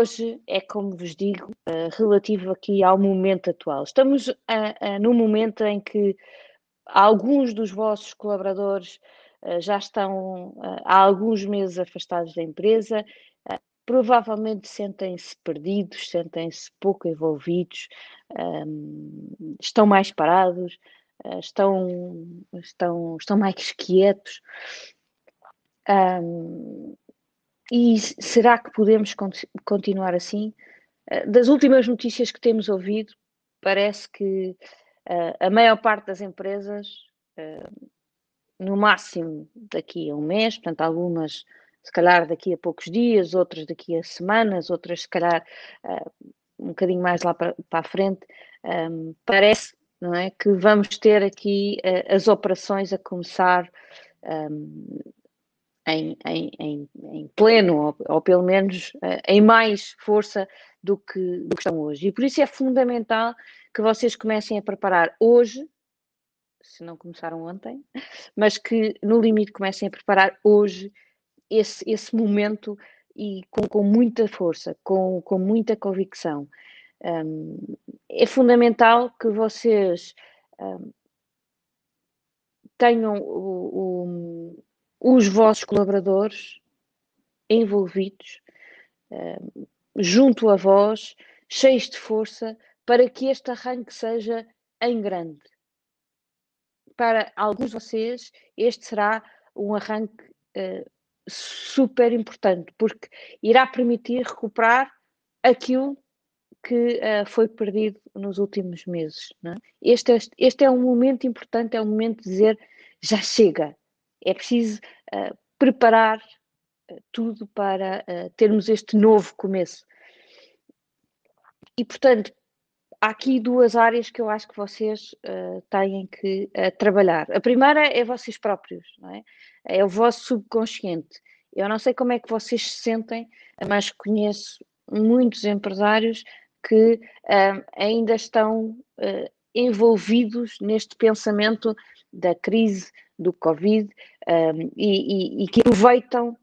hoje é, como vos digo, uh, relativo aqui ao momento atual. Estamos uh, uh, num momento em que alguns dos vossos colaboradores já estão há alguns meses afastados da empresa, provavelmente sentem-se perdidos, sentem-se pouco envolvidos, um, estão mais parados, estão, estão, estão mais quietos. E será que podemos continuar assim? Eh, das últimas notícias que temos ouvido, parece que uh, a maior parte das empresas, uh, no máximo daqui a um mês, portanto, algumas se calhar daqui a poucos dias, outras daqui a semanas, outras se calhar um bocadinho mais lá para, para a frente, um, parece não é, que vamos ter aqui as operações a começar um, em, em, em, pleno, ou, ou, pelo menos uh, em mais força do que, do que estão hoje. E por isso é fundamental que vocês comecem a preparar hoje, se não começaram ontem, mas que no limite comecem a preparar hoje esse, esse momento e com, com muita força, com, com muita convicção. Um, é fundamental que vocês um, tenham o os vossos colaboradores envolvidos, uh, junto a vós, cheios de força, para que este arranque seja em grande. Para alguns de vocês, este será um arranque uh, super importante, porque irá permitir recuperar aquilo que uh, foi perdido nos últimos meses. É? Este, este, este, é um momento importante, é um momento de dizer já chega, é preciso uh, preparar uh, tudo para uh, termos este novo começo. E, portanto, há aqui duas áreas que eu acho que vocês têm que trabalhar. A primeira é vocês próprios, é? é o vosso subconsciente. Eu não sei como é que vocês se sentem, mas conheço muitos empresários que ainda estão envolvidos neste pensamento da crise do Covid um, e, e, e, que aproveitam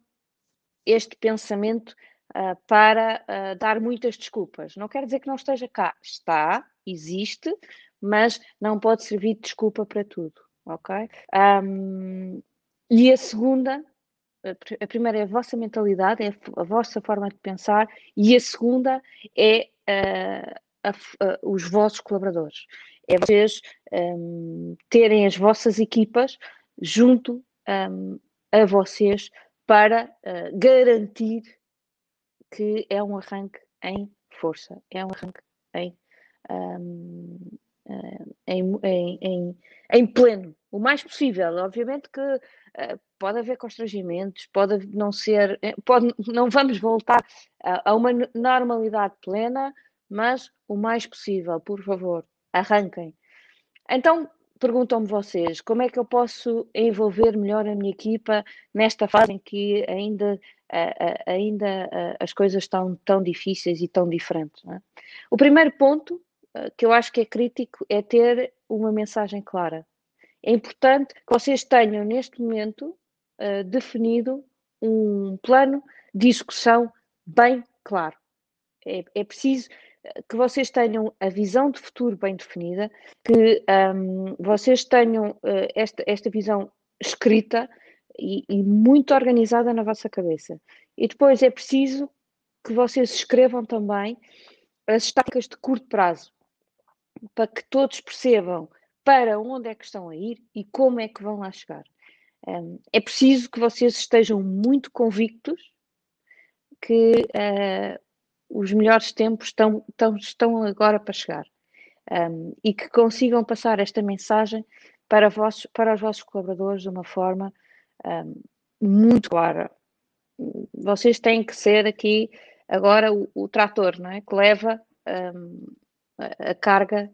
este pensamento uh, para uh, dar muitas desculpas. Não quer dizer que não esteja cá, está, existe, mas não pode servir de desculpa para tudo, ok? Um, e a segunda, a primeira é a vossa mentalidade, é a vossa forma de pensar, e a segunda é uh, a, os vossos colaboradores. É vocês um, terem as vossas equipas junto um, a vocês para uh, garantir que é um arranque em força, é um arranque em, um, uh, em, em, em, em, pleno, o mais possível. Obviamente que uh, pode haver constrangimentos, pode não ser, eh, pode, não vamos voltar a, a uma normalidade plena, mas o mais possível, por favor, arranquem. Então, perguntam-me vocês, como é que eu posso envolver melhor a minha equipa nesta fase em que ainda, ainda as coisas estão tão difíceis e tão diferentes? É? O primeiro ponto eh, que eu acho que é crítico é ter uma mensagem clara. É importante que vocês tenham neste momento uh, definido um plano de execução bem claro. É, é preciso que vocês tenham a visão de futuro bem definida, que um, vocês tenham uh, esta, esta visão escrita e, e, muito organizada na vossa cabeça. E depois é preciso que vocês escrevam também as estáticas de curto prazo, para que todos percebam para onde é que estão a ir e como é que vão lá chegar. Um, é preciso que vocês estejam muito convictos que uh, os melhores tempos estão, estão, estão agora para chegar. Um, e que consigam passar esta mensagem para, vossos, para os vossos colaboradores de uma forma um, muito clara. Vocês têm que ser aqui agora o, o trator, não é? Que leva um, a, carga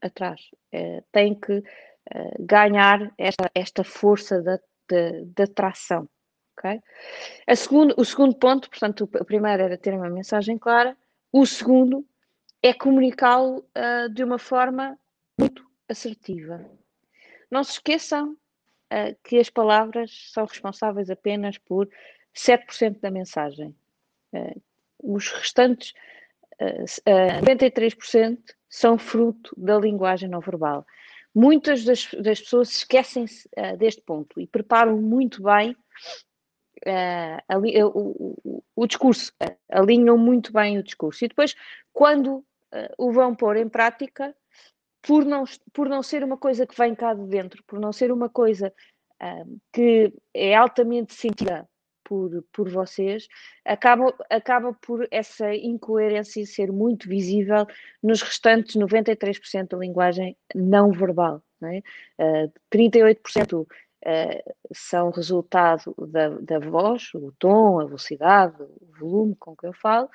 atrás. É, tem que uh, ganhar esta, esta força da, de, de tração. Okay? A segundo, o segundo ponto, portanto, o primeiro era ter uma mensagem clara, o segundo é comunicá-lo uh, de uma forma muito assertiva. Não se esqueçam uh, que as palavras são responsáveis apenas por 7% da mensagem. Uh, os restantes uh, 93% são fruto da linguagem não verbal. Muitas das, das pessoas esquecem-se deste ponto e preparam muito bem ali, uh, o, o, o, discurso, alinham muito bem o discurso. E depois, quando o vão pôr em prática, por não, por não ser uma coisa que vem cá de dentro, por não ser uma coisa que é altamente sentida por, por vocês, acaba, acaba por essa incoerência ser muito visível nos restantes 93% da linguagem não verbal. Não é? uh, 38% uh, são resultado da, da voz, o tom, a velocidade, o volume com que eu falo,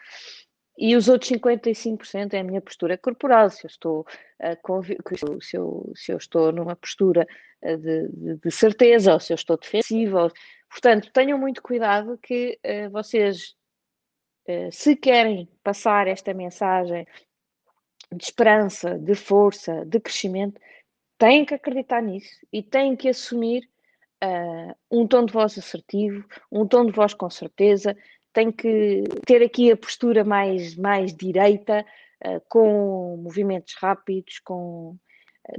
e os outros 55% é a minha postura corporal. Se eu estou, uh, se, eu, se eu estou numa postura uh, de, de, de, certeza, ou se eu estou defensiva, Portanto, tenham muito cuidado que uh, vocês, se querem passar esta mensagem de esperança, de força, de crescimento, têm que acreditar nisso e têm que assumir uh, um tom de voz assertivo, um tom de voz com certeza, têm que ter aqui a postura mais, mais direita, com movimentos rápidos, com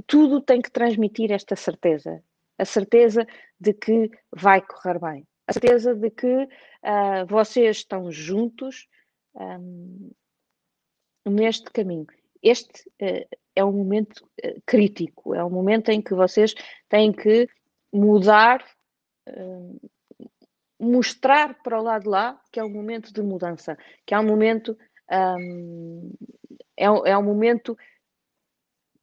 tudo tem que transmitir esta certeza. A certeza de que vai correr bem, a certeza de que uh, vocês estão juntos um, neste caminho. Este uh, é um momento uh, crítico, é um momento em que vocês têm que mudar, mostrar para o lado de lá que é um momento de mudança, que é um momento. Um, é, é um momento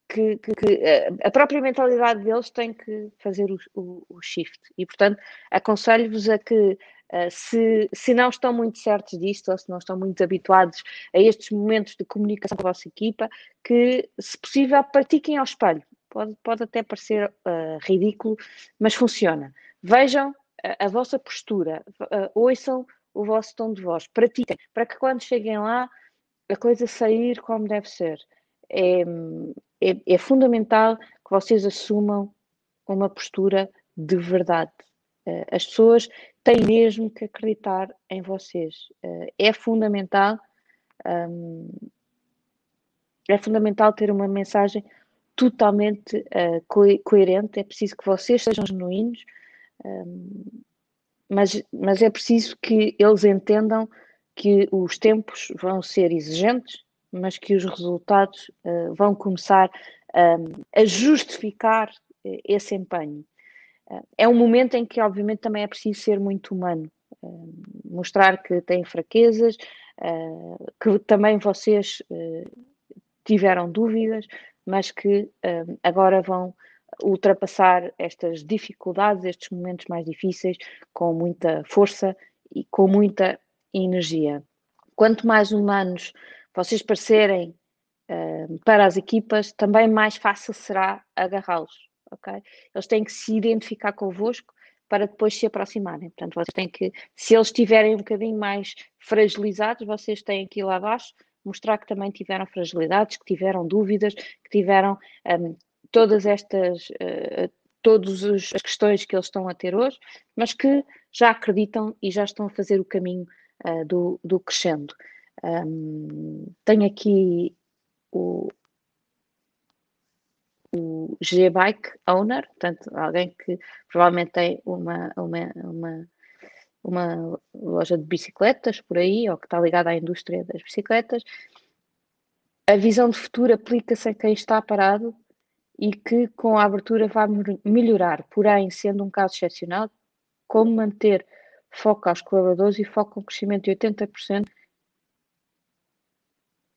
que, que, que, eh, a própria mentalidade deles tem que fazer o, o, o shift. E, portanto, aconselho-vos a que, uh, se, se não estão muito certos disto, ou se não estão muito habituados a estes momentos de comunicação com a vossa equipa, que, se possível, pratiquem ao espelho. Pode, pode até parecer uh, ridículo, mas funciona. Vejam a, a vossa postura, uh, ouçam o vosso tom de voz, pratiquem, para que quando cheguem lá, a coisa sair como deve ser. É, é, é fundamental que vocês assumam uma postura de verdade. Uh, as pessoas têm mesmo que acreditar em vocês. É fundamental. Um, é fundamental ter uma mensagem totalmente uh, co coerente. É preciso que vocês sejam genuínos, um, mas, mas é preciso que eles entendam que os tempos vão ser exigentes mas que os resultados uh, vão começar uh, a justificar uh, esse empenho. é um momento em que, obviamente, também é preciso ser muito humano, mostrar que têm fraquezas, que também vocês tiveram dúvidas, mas que agora vão ultrapassar estas dificuldades, estes momentos mais difíceis, com muita força e com muita energia. Quanto mais humanos vocês parecerem uh, para as equipas, também mais fácil será agarrá-los, ok? Eles têm que se identificar convosco para depois se aproximarem. Portanto, vocês têm que, se eles estiverem um bocadinho mais fragilizados, vocês têm que ir lá abaixo mostrar que também tiveram fragilidades, que tiveram dúvidas, que tiveram um, todas estas, uh, todas as questões que eles estão a ter hoje, mas que já acreditam e já estão a fazer o caminho uh, do, do crescendo. Um, tenho aqui o, o G-Bike Owner, portanto, alguém que provavelmente tem uma, uma, uma, uma loja de bicicletas por aí, ou que está ligada à indústria das bicicletas. A visão de futuro aplica-se a quem está parado e que com a abertura vai melhorar, porém, sendo um caso excepcional, como manter foco aos colaboradores e foco no crescimento de 80%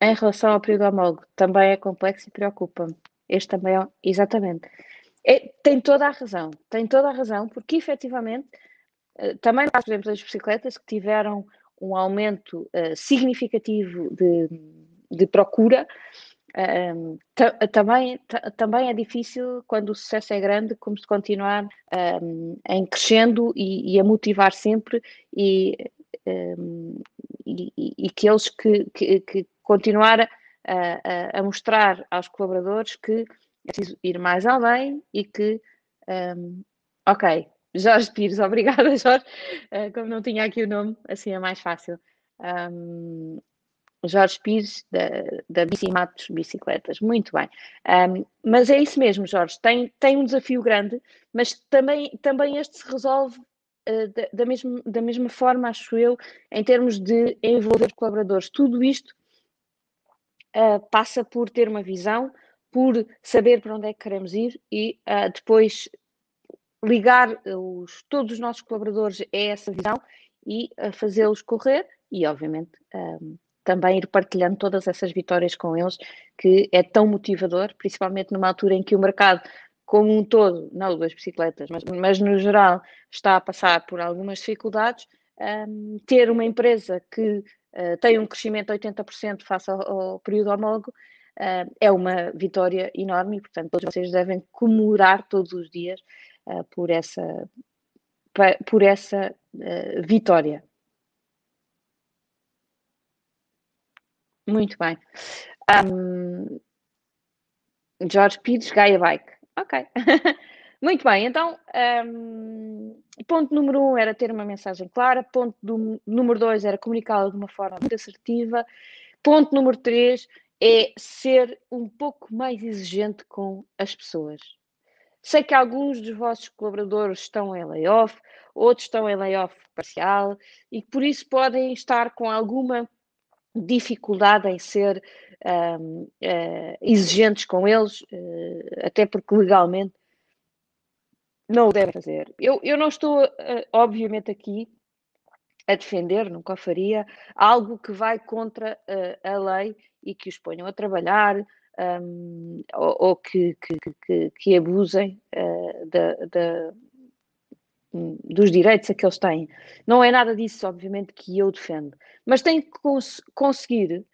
em relação ao período homólogo, também é complexo e preocupa-me. Este também é, exatamente. É, tem toda a razão, tem toda a razão, porque efetivamente, também no caso, por exemplo, das bicicletas que tiveram um aumento uh, significativo de, de procura, um, também, também é difícil, quando o sucesso é grande, como se continuar um, em crescendo e, e, a motivar sempre e, um, e, e, que eles que, que, que continuar a, a, a, mostrar aos colaboradores que é preciso ir mais além e que, ok, Jorge Pires, obrigada Jorge, uh, como não tinha aqui o nome, assim é mais fácil. Um, Jorge Pires, da, da Bicicletas. Muito bem. Um, mas é isso mesmo, Jorge. Tem, tem um desafio grande, mas também, também este se resolve uh, da, da, mesma, da mesma forma, acho eu, em termos de envolver colaboradores. Tudo isto uh, passa por ter uma visão, por saber para onde é que queremos ir e uh, depois ligar os, todos os nossos colaboradores a essa visão e fazê-los correr e, obviamente, um, também ir partilhando todas essas vitórias com eles, que é tão motivador, principalmente numa altura em que o mercado, como um todo, não das bicicletas, mas, mas no geral, está a passar por algumas dificuldades. Um, ter uma empresa que uh, tem um crescimento de 80% face ao, ao período homólogo uh, é uma vitória enorme e, portanto, todos vocês devem comemorar todos os dias uh, por essa, por essa vitória. Muito bem. Um, Jorge Pires, Gaia Bike. Ok. Muito bem, então, um, ponto número um era ter uma mensagem clara, ponto do, número dois era comunicá-la de uma forma muito assertiva, ponto número três é ser um pouco mais exigente com as pessoas. Sei que alguns dos vossos colaboradores estão em layoff, outros estão em layoff parcial e por isso podem estar com alguma dificuldade em ser um, uh, eh, exigentes com eles, uh, até porque legalmente não o devem fazer. Eu, eu não estou, uh, obviamente, aqui a defender, nunca faria, algo que vai contra a lei e que os ponham a trabalhar um, ou, ou que, que, que, que, abusem da, da dos direitos a que eles têm. Não é nada disso, obviamente, que eu defendo. Mas tem que cons conseguir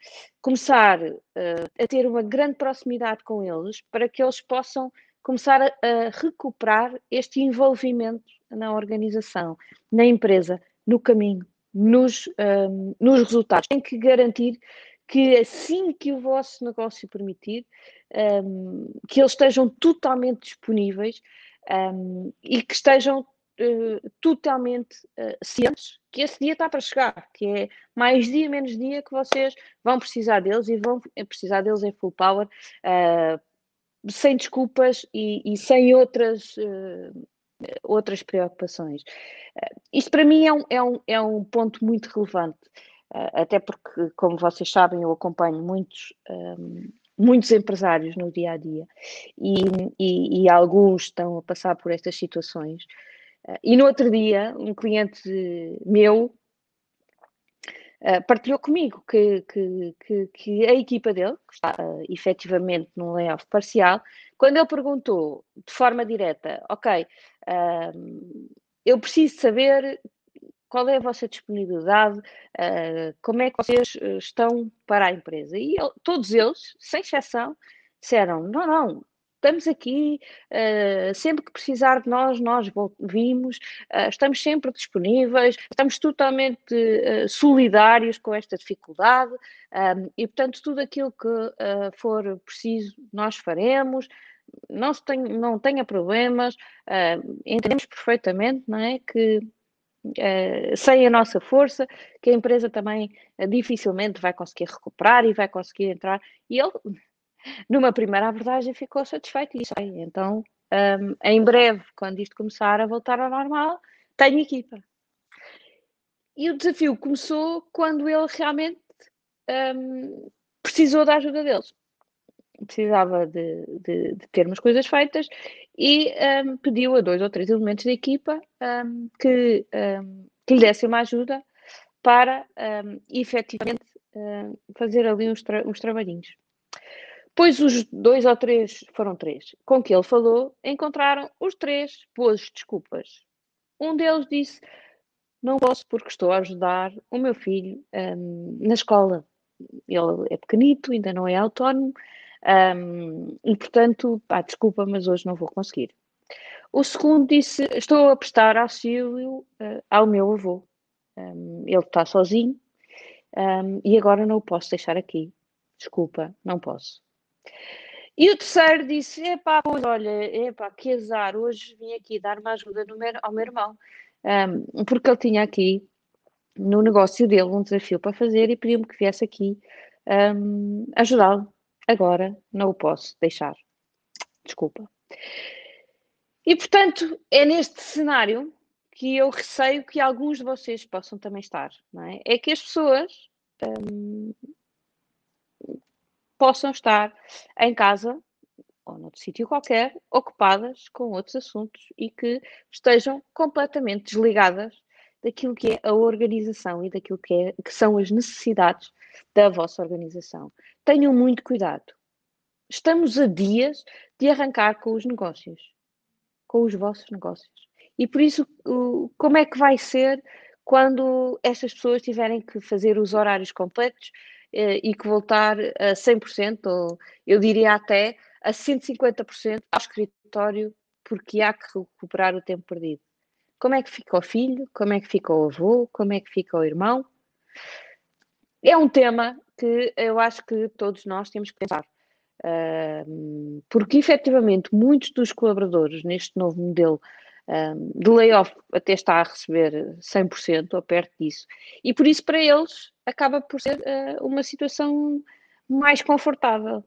começar uh, a ter uma grande proximidade com eles para que eles possam começar a, a recuperar este envolvimento na organização, na empresa, no caminho, nos, um, ehm, nos resultados. Tem que garantir que assim que o vosso negócio permitir, um, que eles estejam totalmente disponíveis um, e que estejam uh, totalmente uh, cientes que esse dia está para chegar, que é mais dia, menos dia que vocês vão precisar deles e vão precisar deles em full power, uh, sem desculpas e, e sem outras, outras preocupações. isto para mim é um, é um, é um ponto muito relevante, até porque, como vocês sabem, eu acompanho muitos. Um, muitos empresários no dia a dia e, e, e, alguns estão a passar por estas situações e no outro dia, um cliente meu Uh, partilhou comigo que, que, que, que, a equipa dele, que está efetivamente num layoff parcial, quando ele perguntou de forma direta, ok, uh, eu preciso saber qual é a vossa disponibilidade, uh, como é que vocês estão para a empresa. E ele, todos eles, sem exceção, disseram, não, não, estamos aqui, uh, sempre que precisar de nós, nós vimos, uh, estamos sempre disponíveis, estamos totalmente uh, solidários com esta dificuldade um, e, portanto, tudo aquilo que for preciso, nós faremos. Não, tem, não tenha problemas, entendemos perfeitamente não é, que Uh, sem a nossa força, que a empresa também uh, dificilmente vai conseguir recuperar e vai conseguir entrar. E ele numa primeira abordagem ficou satisfeito e disse, então um, em breve, quando isto começar a voltar ao normal, tenho equipa. E o desafio começou quando ele realmente um, precisou da ajuda deles. Precisava de, de, de, ter umas coisas feitas e um, pediu a dois ou três elementos da equipa hum, que, hum, que lhe dessem uma ajuda para um, efetivamente hum, fazer ali uns, tra uns trabalhinhos. Pois os dois ou três, foram três, com que ele falou, encontraram os três boas desculpas. Um deles disse: Não posso porque estou a ajudar o meu filho um, na escola. Ele é pequenito, ainda não é autónomo, um, e portanto, pá, desculpa, mas hoje não vou conseguir. O segundo disse: Estou a prestar auxílio uh, ao meu avô. Um, ele está sozinho hum, e agora não o posso deixar aqui. Desculpa, não posso. E o terceiro disse: Epá, pois olha, epá, que azar, hoje vim aqui dar uma ajuda meu, ao meu irmão, um, porque ele tinha aqui no negócio dele um desafio para fazer e pediu-me que viesse aqui um, ajudá-lo. Agora não o posso deixar. Desculpa. E portanto, é neste cenário que eu receio que alguns de vocês possam também estar, é? É que as pessoas um, possam estar em casa ou noutro sítio qualquer, ocupadas com outros assuntos e que estejam completamente desligadas daquilo que é a organização e daquilo que, é, que são as necessidades da vossa organização. Tenham muito cuidado. Estamos a dias de arrancar com os negócios, com os vossos negócios. E por isso, como é que vai ser quando estas pessoas tiverem que fazer os horários completos eh, e que voltar a 100%, ou eu diria até a 150% ao escritório, porque há que recuperar o tempo perdido. Como é que fica o filho? Como é que fica o avô? Como é que fica o irmão? É um tema que eu acho que todos nós temos que pensar. porque efetivamente muitos dos colaboradores neste novo modelo de layoff até está a receber 100% ou perto disso, e por isso para eles acaba por ser ah, uma situação mais confortável.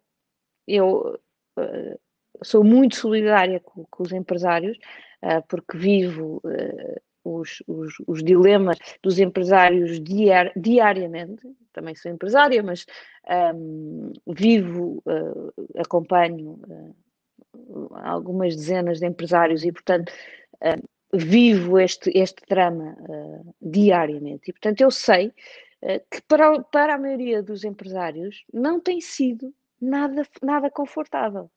Eu ah, sou muito solidária com, com os empresários, uh, porque vivo uh, os, os, os, dilemas dos empresários diar, diariamente. Também sou empresária, mas um, vivo, uh, acompanho algumas dezenas de empresários e, portanto, vivo este, este drama diariamente. E, portanto, eu sei que para, para a maioria dos empresários não tem sido nada, nada confortável.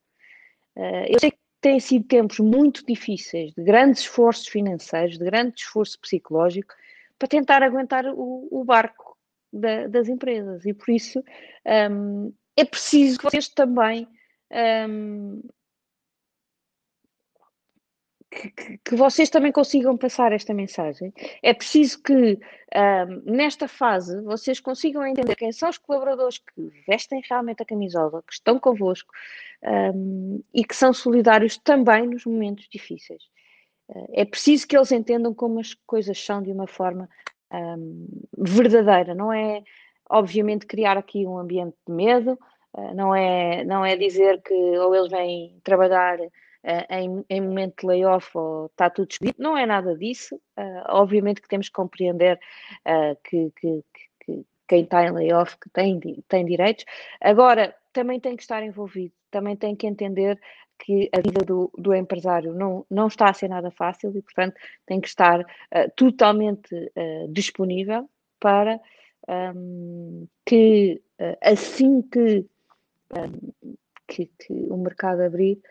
eu sei têm sido tempos muito difíceis, de grandes esforços financeiros, de grande esforço psicológico, para tentar aguentar o, o barco da, das empresas. E por isso um, é preciso que vocês também um, que, vocês também consigam passar esta mensagem. É preciso que, um, nesta fase, vocês consigam entender quem são os colaboradores que vestem realmente a camisola, que estão convosco um, e que são solidários também nos momentos difíceis. Uh, é preciso que eles entendam como as coisas são de uma forma um, verdadeira, não é, obviamente, criar aqui um ambiente de medo, uh, não, é, não é dizer que ou eles vêm trabalhar em, em, momento de layoff ou está tudo despedido. Não é nada disso. Uh, obviamente que temos que compreender uh, que, que, que, quem está em layoff que tem, tem direitos. Agora, também tem que estar envolvido, também tem que entender que a vida do, do empresário não, não está a ser nada fácil e, portanto, tem que estar uh, totalmente uh, disponível para um, que uh, assim que, um, que, que, o mercado abrir,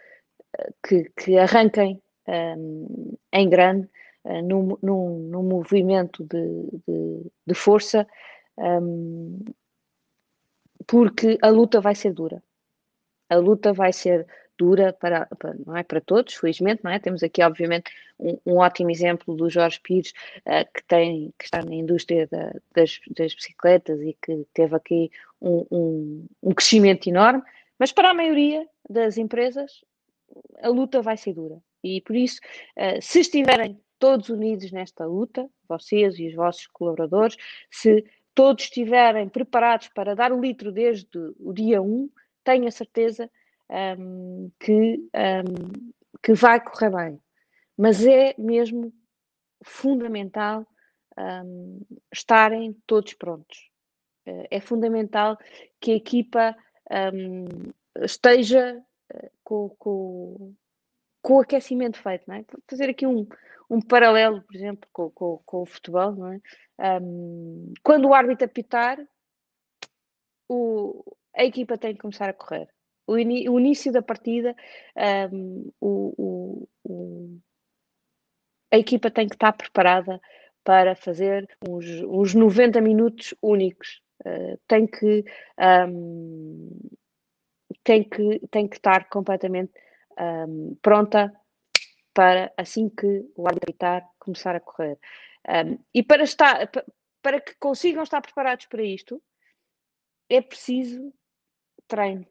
que, que arranquem um, em grande uh, num, num, num, movimento de, de, de força, um, porque a luta vai ser dura. A luta vai ser dura para, para, não é para todos, felizmente, não é? Temos aqui, obviamente, um, um ótimo exemplo do Jorge Pires, uh, que, tem, que está na indústria da, das, das, bicicletas e que teve aqui um, um, um, crescimento enorme, mas para a maioria das empresas a luta vai ser dura. E por isso, uh, se estiverem todos unidos nesta luta, vocês e os vossos colaboradores, se todos estiverem preparados para dar o litro desde o dia 1, tenho a certeza um, que, um, que vai correr bem. Mas é mesmo fundamental um, estarem todos prontos. Uh, é fundamental que a equipa esteja com, com, com o aquecimento feito, não é? Fazer aqui um, um paralelo, por exemplo, com, com, com o futebol, não é? Um, quando o árbitro apitar, o, a equipa tem que começar a correr. O, in, o início da partida, um, o, o, a equipa tem que estar preparada para fazer uns, uns 90 minutos únicos. Uh, tem que um, tem que, tem que estar completamente um, pronta para, assim que o árbitro apitar, começar a correr. Um, e para, estar, para que consigam estar preparados para isto, é preciso treino.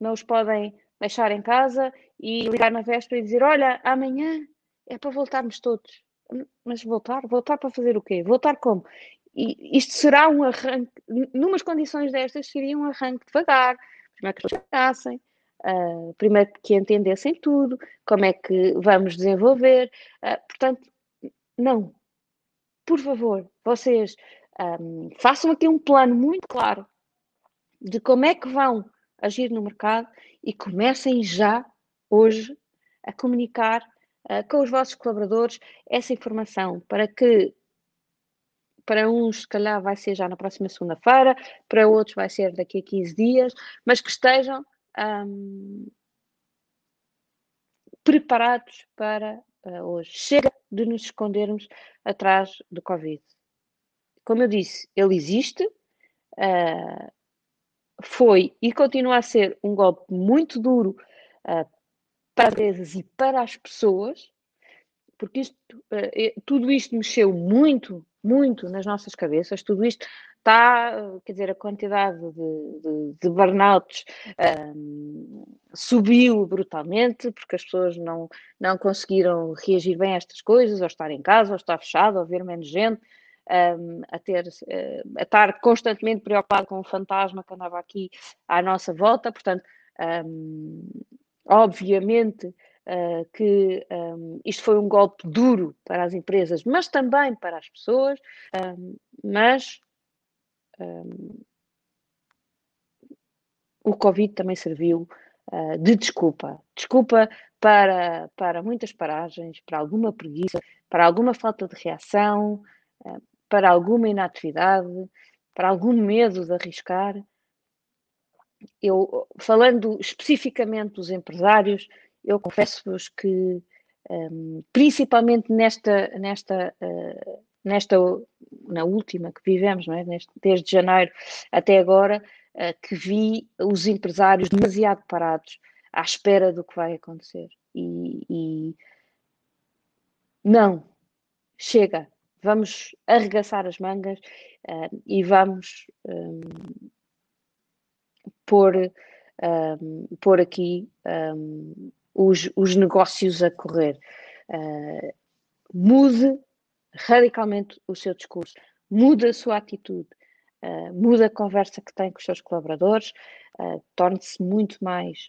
Não os podem deixar em casa e ligar na véspera e dizer: Olha, amanhã é para voltarmos todos. Mas voltar? Voltar para fazer o quê? Voltar como? isto será um arranque, numas condições destas, seria um arranque devagar, primeiro que as pessoas chegassem, uh, primeiro que entendessem tudo, como é que vamos desenvolver. Uh, portanto, não. Por favor, vocês um, façam aqui um plano muito claro de como é que vão agir no mercado e comecem já hoje a comunicar uh, com os vossos colaboradores essa informação para que para uns, se calhar, vai ser já na próxima segunda-feira, para outros vai ser daqui a 15 dias, mas que estejam um, preparados para uh, hoje. Chega de nos escondermos atrás do Covid. Como eu disse, ele existe, uh, foi e continua a ser um golpe muito duro uh, para as empresas e para as pessoas, porque isto, tudo isto mexeu muito, muito nas nossas cabeças, tudo isto está, quer dizer, a quantidade de, de, de burnouts um, subiu brutalmente, porque as pessoas não, não conseguiram reagir bem a estas coisas, ou estar em casa, ou estar fechado, ou ver menos gente, um, a, ter, uh, a estar constantemente preocupado com o fantasma que andava aqui à nossa volta, portanto, um, obviamente uh, que um, isto foi um golpe duro para as empresas, mas também para as pessoas, mas o Covid também serviu uh, de desculpa. Desculpa para, para muitas paragens, para alguma preguiça, para alguma falta de reação, uh, para alguma inatividade, para algum medo de arriscar. Eu, falando especificamente dos empresários, eu confesso-vos que, um, principalmente nesta, nesta, uh, nesta, na última que vivemos, é? Neste, desde janeiro até agora, uh, que vi os empresários demasiado parados à espera do que vai acontecer. E, e não, chega, vamos arregaçar as mangas uh, e vamos um, pôr, um, pôr aqui um, os, os negócios a correr. Uh, mude radicalmente o seu discurso, mude a sua atitude, uh, muda a conversa que tem com os seus colaboradores, uh, torne-se muito mais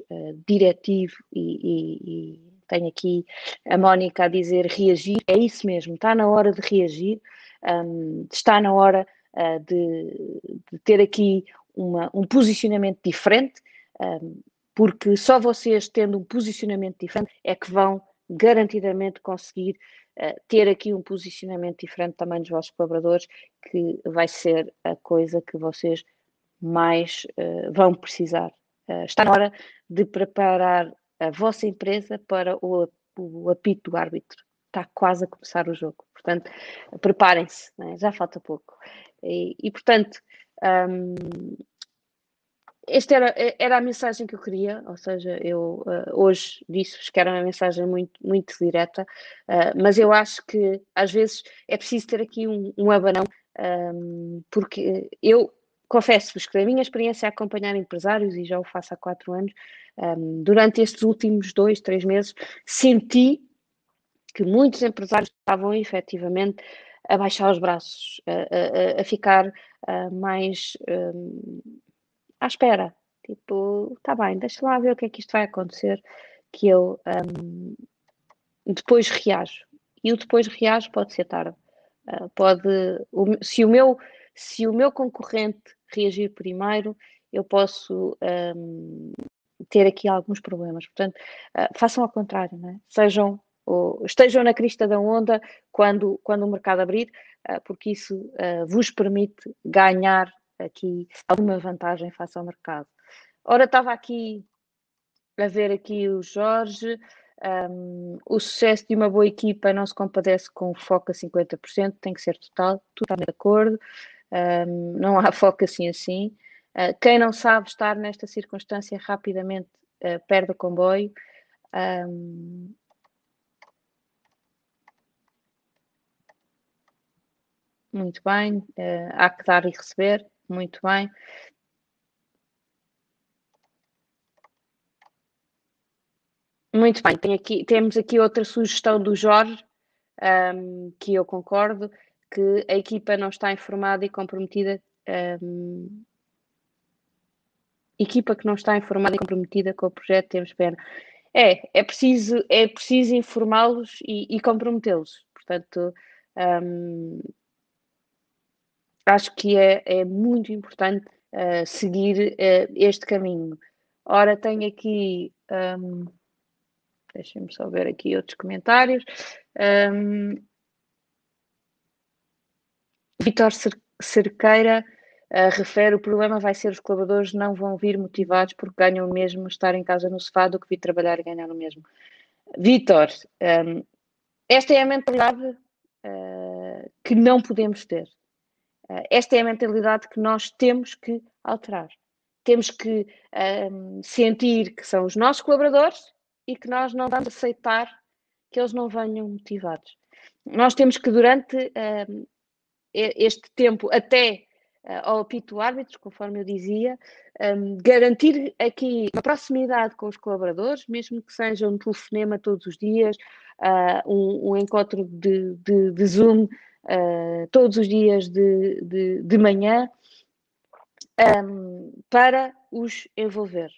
diretivo e, e, e tenho aqui a Mónica a dizer reagir, é isso mesmo, está na hora de reagir, um, está na hora uh, de, de, ter aqui uma, um posicionamento diferente, um, porque só vocês tendo um posicionamento diferente é que vão garantidamente conseguir uh, ter aqui um posicionamento diferente também dos vossos colaboradores, que vai ser a coisa que vocês mais uh, vão precisar. está na hora de preparar a vossa empresa para o, o apito do árbitro. Está quase a começar o jogo. Portanto, preparem-se, né? já falta pouco. E, e portanto, um, esta era, era a mensagem que eu queria, ou seja, eu uh, hoje disse-vos que era uma mensagem muito, muito direta, uh, mas eu acho que às vezes é preciso ter aqui um, um abanão, um, porque eu confesso-vos que da minha experiência a acompanhar empresários, e já o faço há quatro anos, um, durante estes últimos dois, três meses, senti que muitos empresários estavam efetivamente a baixar os braços, a, a, a ficar mais um, à espera. Tipo, tá bem, deixa lá ver o que é que isto vai acontecer, que eu um, depois reajo. E o depois reajo pode ser tarde. Uh, pode, o, se, o meu, se o meu concorrente reagir primeiro, eu posso um, ter aqui alguns problemas. Portanto, uh, façam ao contrário, é? sejam ou, estejam na crista da onda quando, quando o mercado abrir, porque isso vos permite ganhar aqui alguma vantagem face ao mercado. Ora, estava aqui a ver aqui o Jorge. Um, o sucesso de uma boa equipa não se compadece com foco a 50%, tem que ser total, tudo está de acordo, um, não há foco assim assim. Uh, quem não sabe estar nesta circunstância rapidamente uh, perde o comboio. Um, muito bem, uh, há que dar e receber, muito bem. Muito bem, Tem aqui, temos aqui outra sugestão do Jorge, um, que eu concordo, que a equipa não está informada e comprometida. Um, equipa que não está informada e comprometida com o projeto Temos Pena. É, é preciso, é preciso informá-los e, e comprometê-los. Portanto, um, acho que é, é muito importante uh, seguir uh, este caminho. Ora, tenho aqui. Um, Deixem-me só ver aqui outros comentários. Um, Vitor Cerqueira uh, refere: o problema vai ser os colaboradores não vão vir motivados porque ganham o mesmo estar em casa no sofá do que vir trabalhar e ganhar o mesmo. Vitor, um, esta é a mentalidade uh, que não podemos ter. Uh, esta é a mentalidade que nós temos que alterar. Temos que um, sentir que são os nossos colaboradores e que nós não vamos aceitar que eles não venham motivados. Nós temos que, durante um, este tempo, até uh, ao apito árbitros, conforme eu dizia, um, garantir aqui uma proximidade com os colaboradores, mesmo que seja um telefonema todos os dias, uh, um, um, encontro de, de, de Zoom uh, todos os dias de, de, de manhã, um, para os envolver